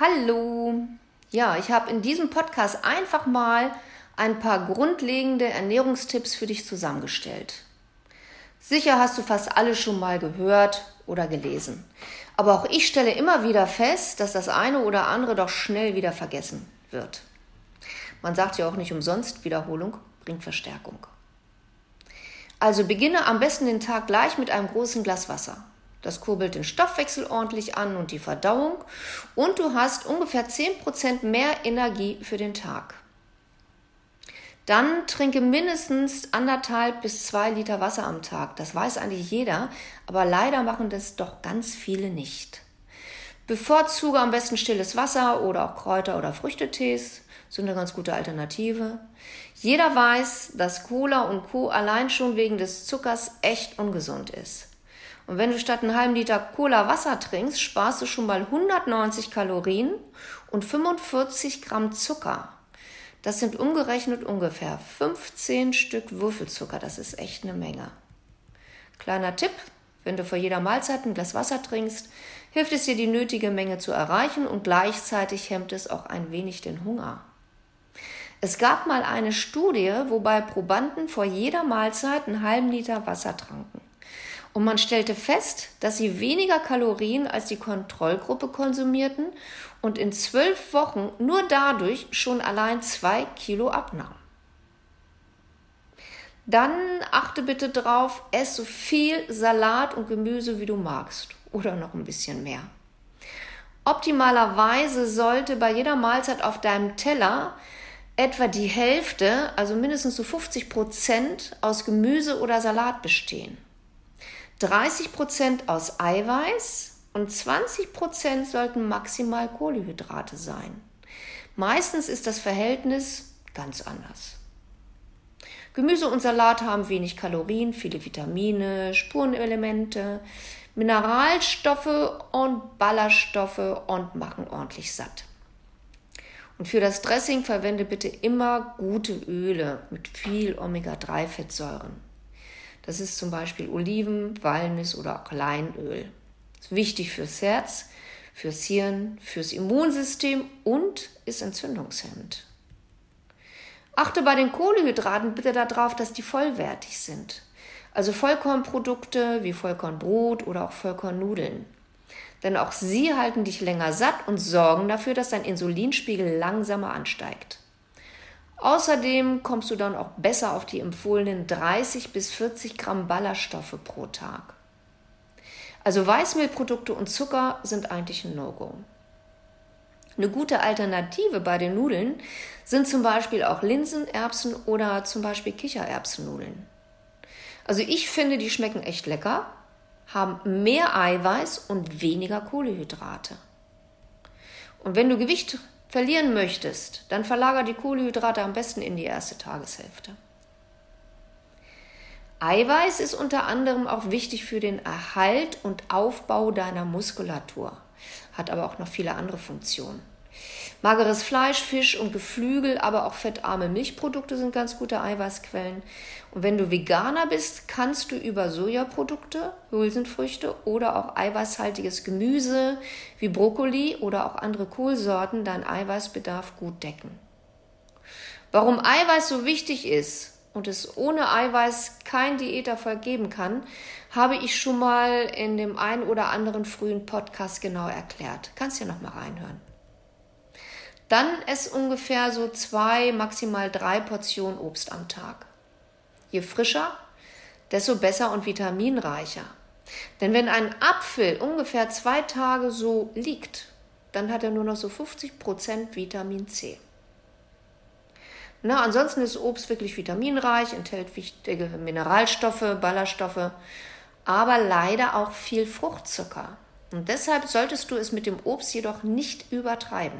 Hallo. Ja, ich habe in diesem Podcast einfach mal ein paar grundlegende Ernährungstipps für dich zusammengestellt. Sicher hast du fast alle schon mal gehört oder gelesen. Aber auch ich stelle immer wieder fest, dass das eine oder andere doch schnell wieder vergessen wird. Man sagt ja auch nicht umsonst, Wiederholung bringt Verstärkung. Also beginne am besten den Tag gleich mit einem großen Glas Wasser. Das kurbelt den Stoffwechsel ordentlich an und die Verdauung und du hast ungefähr 10% mehr Energie für den Tag. Dann trinke mindestens anderthalb bis zwei Liter Wasser am Tag. Das weiß eigentlich jeder, aber leider machen das doch ganz viele nicht. Bevorzuge am besten stilles Wasser oder auch Kräuter- oder Früchtetees sind eine ganz gute Alternative. Jeder weiß, dass Cola und Co. allein schon wegen des Zuckers echt ungesund ist. Und wenn du statt einen halben Liter Cola Wasser trinkst, sparst du schon mal 190 Kalorien und 45 Gramm Zucker. Das sind umgerechnet ungefähr 15 Stück Würfelzucker. Das ist echt eine Menge. Kleiner Tipp, wenn du vor jeder Mahlzeit ein Glas Wasser trinkst, hilft es dir, die nötige Menge zu erreichen und gleichzeitig hemmt es auch ein wenig den Hunger. Es gab mal eine Studie, wobei Probanden vor jeder Mahlzeit einen halben Liter Wasser tranken. Und man stellte fest, dass sie weniger Kalorien als die Kontrollgruppe konsumierten und in zwölf Wochen nur dadurch schon allein zwei Kilo abnahmen. Dann achte bitte drauf, ess so viel Salat und Gemüse wie du magst oder noch ein bisschen mehr. Optimalerweise sollte bei jeder Mahlzeit auf deinem Teller etwa die Hälfte, also mindestens so 50 Prozent aus Gemüse oder Salat bestehen. 30 Prozent aus Eiweiß und 20 Prozent sollten maximal Kohlenhydrate sein. Meistens ist das Verhältnis ganz anders. Gemüse und Salat haben wenig Kalorien, viele Vitamine, Spurenelemente, Mineralstoffe und Ballaststoffe und machen ordentlich satt. Und für das Dressing verwende bitte immer gute Öle mit viel Omega-3-Fettsäuren. Das ist zum Beispiel Oliven, Walnuss oder Leinöl. Ist wichtig fürs Herz, fürs Hirn, fürs Immunsystem und ist entzündungshemmend. Achte bei den Kohlehydraten bitte darauf, dass die vollwertig sind. Also Vollkornprodukte wie Vollkornbrot oder auch Vollkornnudeln. Denn auch sie halten dich länger satt und sorgen dafür, dass dein Insulinspiegel langsamer ansteigt. Außerdem kommst du dann auch besser auf die empfohlenen 30 bis 40 Gramm Ballaststoffe pro Tag. Also Weißmehlprodukte und Zucker sind eigentlich ein No-Go. Eine gute Alternative bei den Nudeln sind zum Beispiel auch Linsenerbsen oder zum Beispiel Kichererbsennudeln. Also ich finde, die schmecken echt lecker, haben mehr Eiweiß und weniger Kohlehydrate. Und wenn du Gewicht verlieren möchtest, dann verlager die Kohlenhydrate am besten in die erste Tageshälfte. Eiweiß ist unter anderem auch wichtig für den Erhalt und Aufbau deiner Muskulatur, hat aber auch noch viele andere Funktionen. Mageres Fleisch, Fisch und Geflügel, aber auch fettarme Milchprodukte sind ganz gute Eiweißquellen. Und wenn du Veganer bist, kannst du über Sojaprodukte, Hülsenfrüchte oder auch eiweißhaltiges Gemüse wie Brokkoli oder auch andere Kohlsorten deinen Eiweißbedarf gut decken. Warum Eiweiß so wichtig ist und es ohne Eiweiß kein Diäterfolg geben kann, habe ich schon mal in dem einen oder anderen frühen Podcast genau erklärt. Kannst ja noch mal reinhören. Dann ess ungefähr so zwei, maximal drei Portionen Obst am Tag. Je frischer, desto besser und vitaminreicher. Denn wenn ein Apfel ungefähr zwei Tage so liegt, dann hat er nur noch so 50% Vitamin C. Na, ansonsten ist Obst wirklich vitaminreich, enthält wichtige Mineralstoffe, Ballaststoffe, aber leider auch viel Fruchtzucker. Und deshalb solltest du es mit dem Obst jedoch nicht übertreiben.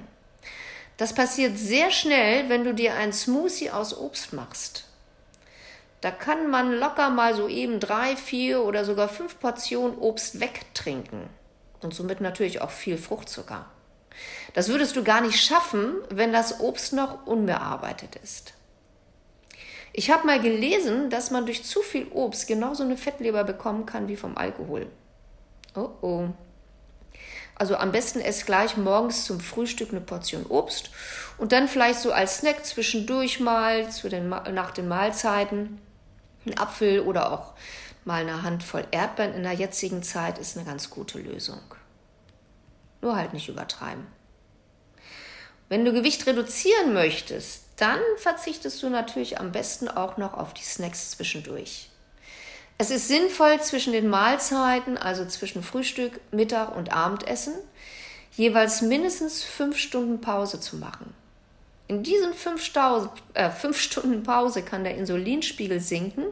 Das passiert sehr schnell, wenn du dir ein Smoothie aus Obst machst. Da kann man locker mal so eben drei, vier oder sogar fünf Portionen Obst wegtrinken. Und somit natürlich auch viel Fruchtzucker. Das würdest du gar nicht schaffen, wenn das Obst noch unbearbeitet ist. Ich habe mal gelesen, dass man durch zu viel Obst genauso eine Fettleber bekommen kann wie vom Alkohol. Oh oh. Also am besten ess gleich morgens zum Frühstück eine Portion Obst und dann vielleicht so als Snack zwischendurch mal zu den, nach den Mahlzeiten ein Apfel oder auch mal eine Handvoll Erdbeeren in der jetzigen Zeit ist eine ganz gute Lösung. Nur halt nicht übertreiben. Wenn du Gewicht reduzieren möchtest, dann verzichtest du natürlich am besten auch noch auf die Snacks zwischendurch. Es ist sinnvoll, zwischen den Mahlzeiten, also zwischen Frühstück, Mittag und Abendessen, jeweils mindestens fünf Stunden Pause zu machen. In diesen fünf, Stau äh, fünf Stunden Pause kann der Insulinspiegel sinken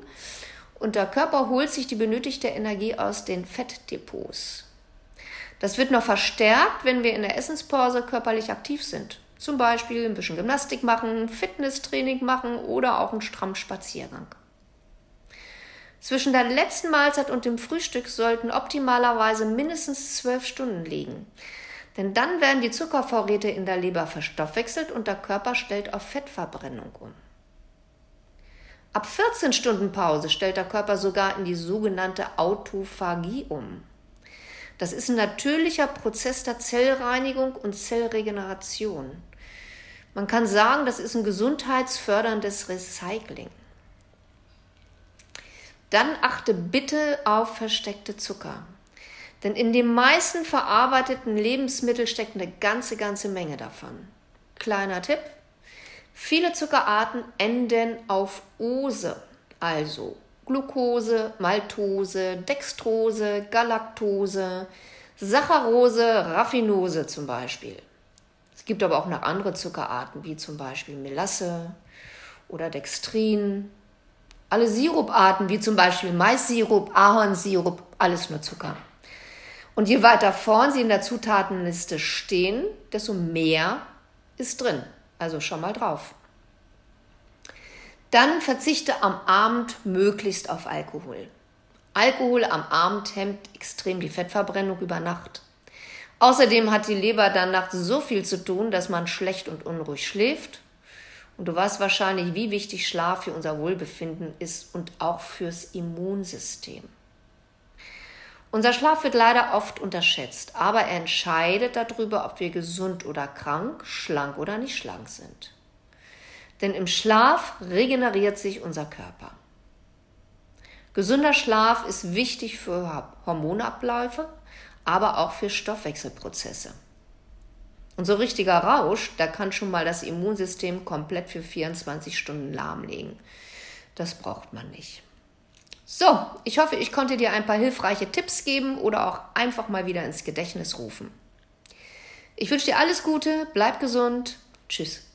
und der Körper holt sich die benötigte Energie aus den Fettdepots. Das wird noch verstärkt, wenn wir in der Essenspause körperlich aktiv sind. Zum Beispiel ein bisschen Gymnastik machen, Fitnesstraining machen oder auch einen strammen Spaziergang. Zwischen der letzten Mahlzeit und dem Frühstück sollten optimalerweise mindestens zwölf Stunden liegen. Denn dann werden die Zuckervorräte in der Leber verstoffwechselt und der Körper stellt auf Fettverbrennung um. Ab 14 Stunden Pause stellt der Körper sogar in die sogenannte Autophagie um. Das ist ein natürlicher Prozess der Zellreinigung und Zellregeneration. Man kann sagen, das ist ein gesundheitsförderndes Recycling. Dann achte bitte auf versteckte Zucker. Denn in den meisten verarbeiteten Lebensmitteln steckt eine ganze, ganze Menge davon. Kleiner Tipp. Viele Zuckerarten enden auf Ose, also Glucose, Maltose, Dextrose, Galaktose, Saccharose, Raffinose zum Beispiel. Es gibt aber auch noch andere Zuckerarten, wie zum Beispiel Melasse oder Dextrin. Alle Siruparten, wie zum Beispiel Maissirup, Ahornsirup, alles nur Zucker. Und je weiter vorn sie in der Zutatenliste stehen, desto mehr ist drin. Also schon mal drauf. Dann verzichte am Abend möglichst auf Alkohol. Alkohol am Abend hemmt extrem die Fettverbrennung über Nacht. Außerdem hat die Leber dann nachts so viel zu tun, dass man schlecht und unruhig schläft. Und du weißt wahrscheinlich, wie wichtig Schlaf für unser Wohlbefinden ist und auch fürs Immunsystem. Unser Schlaf wird leider oft unterschätzt, aber er entscheidet darüber, ob wir gesund oder krank, schlank oder nicht schlank sind. Denn im Schlaf regeneriert sich unser Körper. Gesunder Schlaf ist wichtig für Hormonabläufe, aber auch für Stoffwechselprozesse. Und so richtiger Rausch, da kann schon mal das Immunsystem komplett für 24 Stunden lahmlegen. Das braucht man nicht. So, ich hoffe, ich konnte dir ein paar hilfreiche Tipps geben oder auch einfach mal wieder ins Gedächtnis rufen. Ich wünsche dir alles Gute, bleib gesund. Tschüss.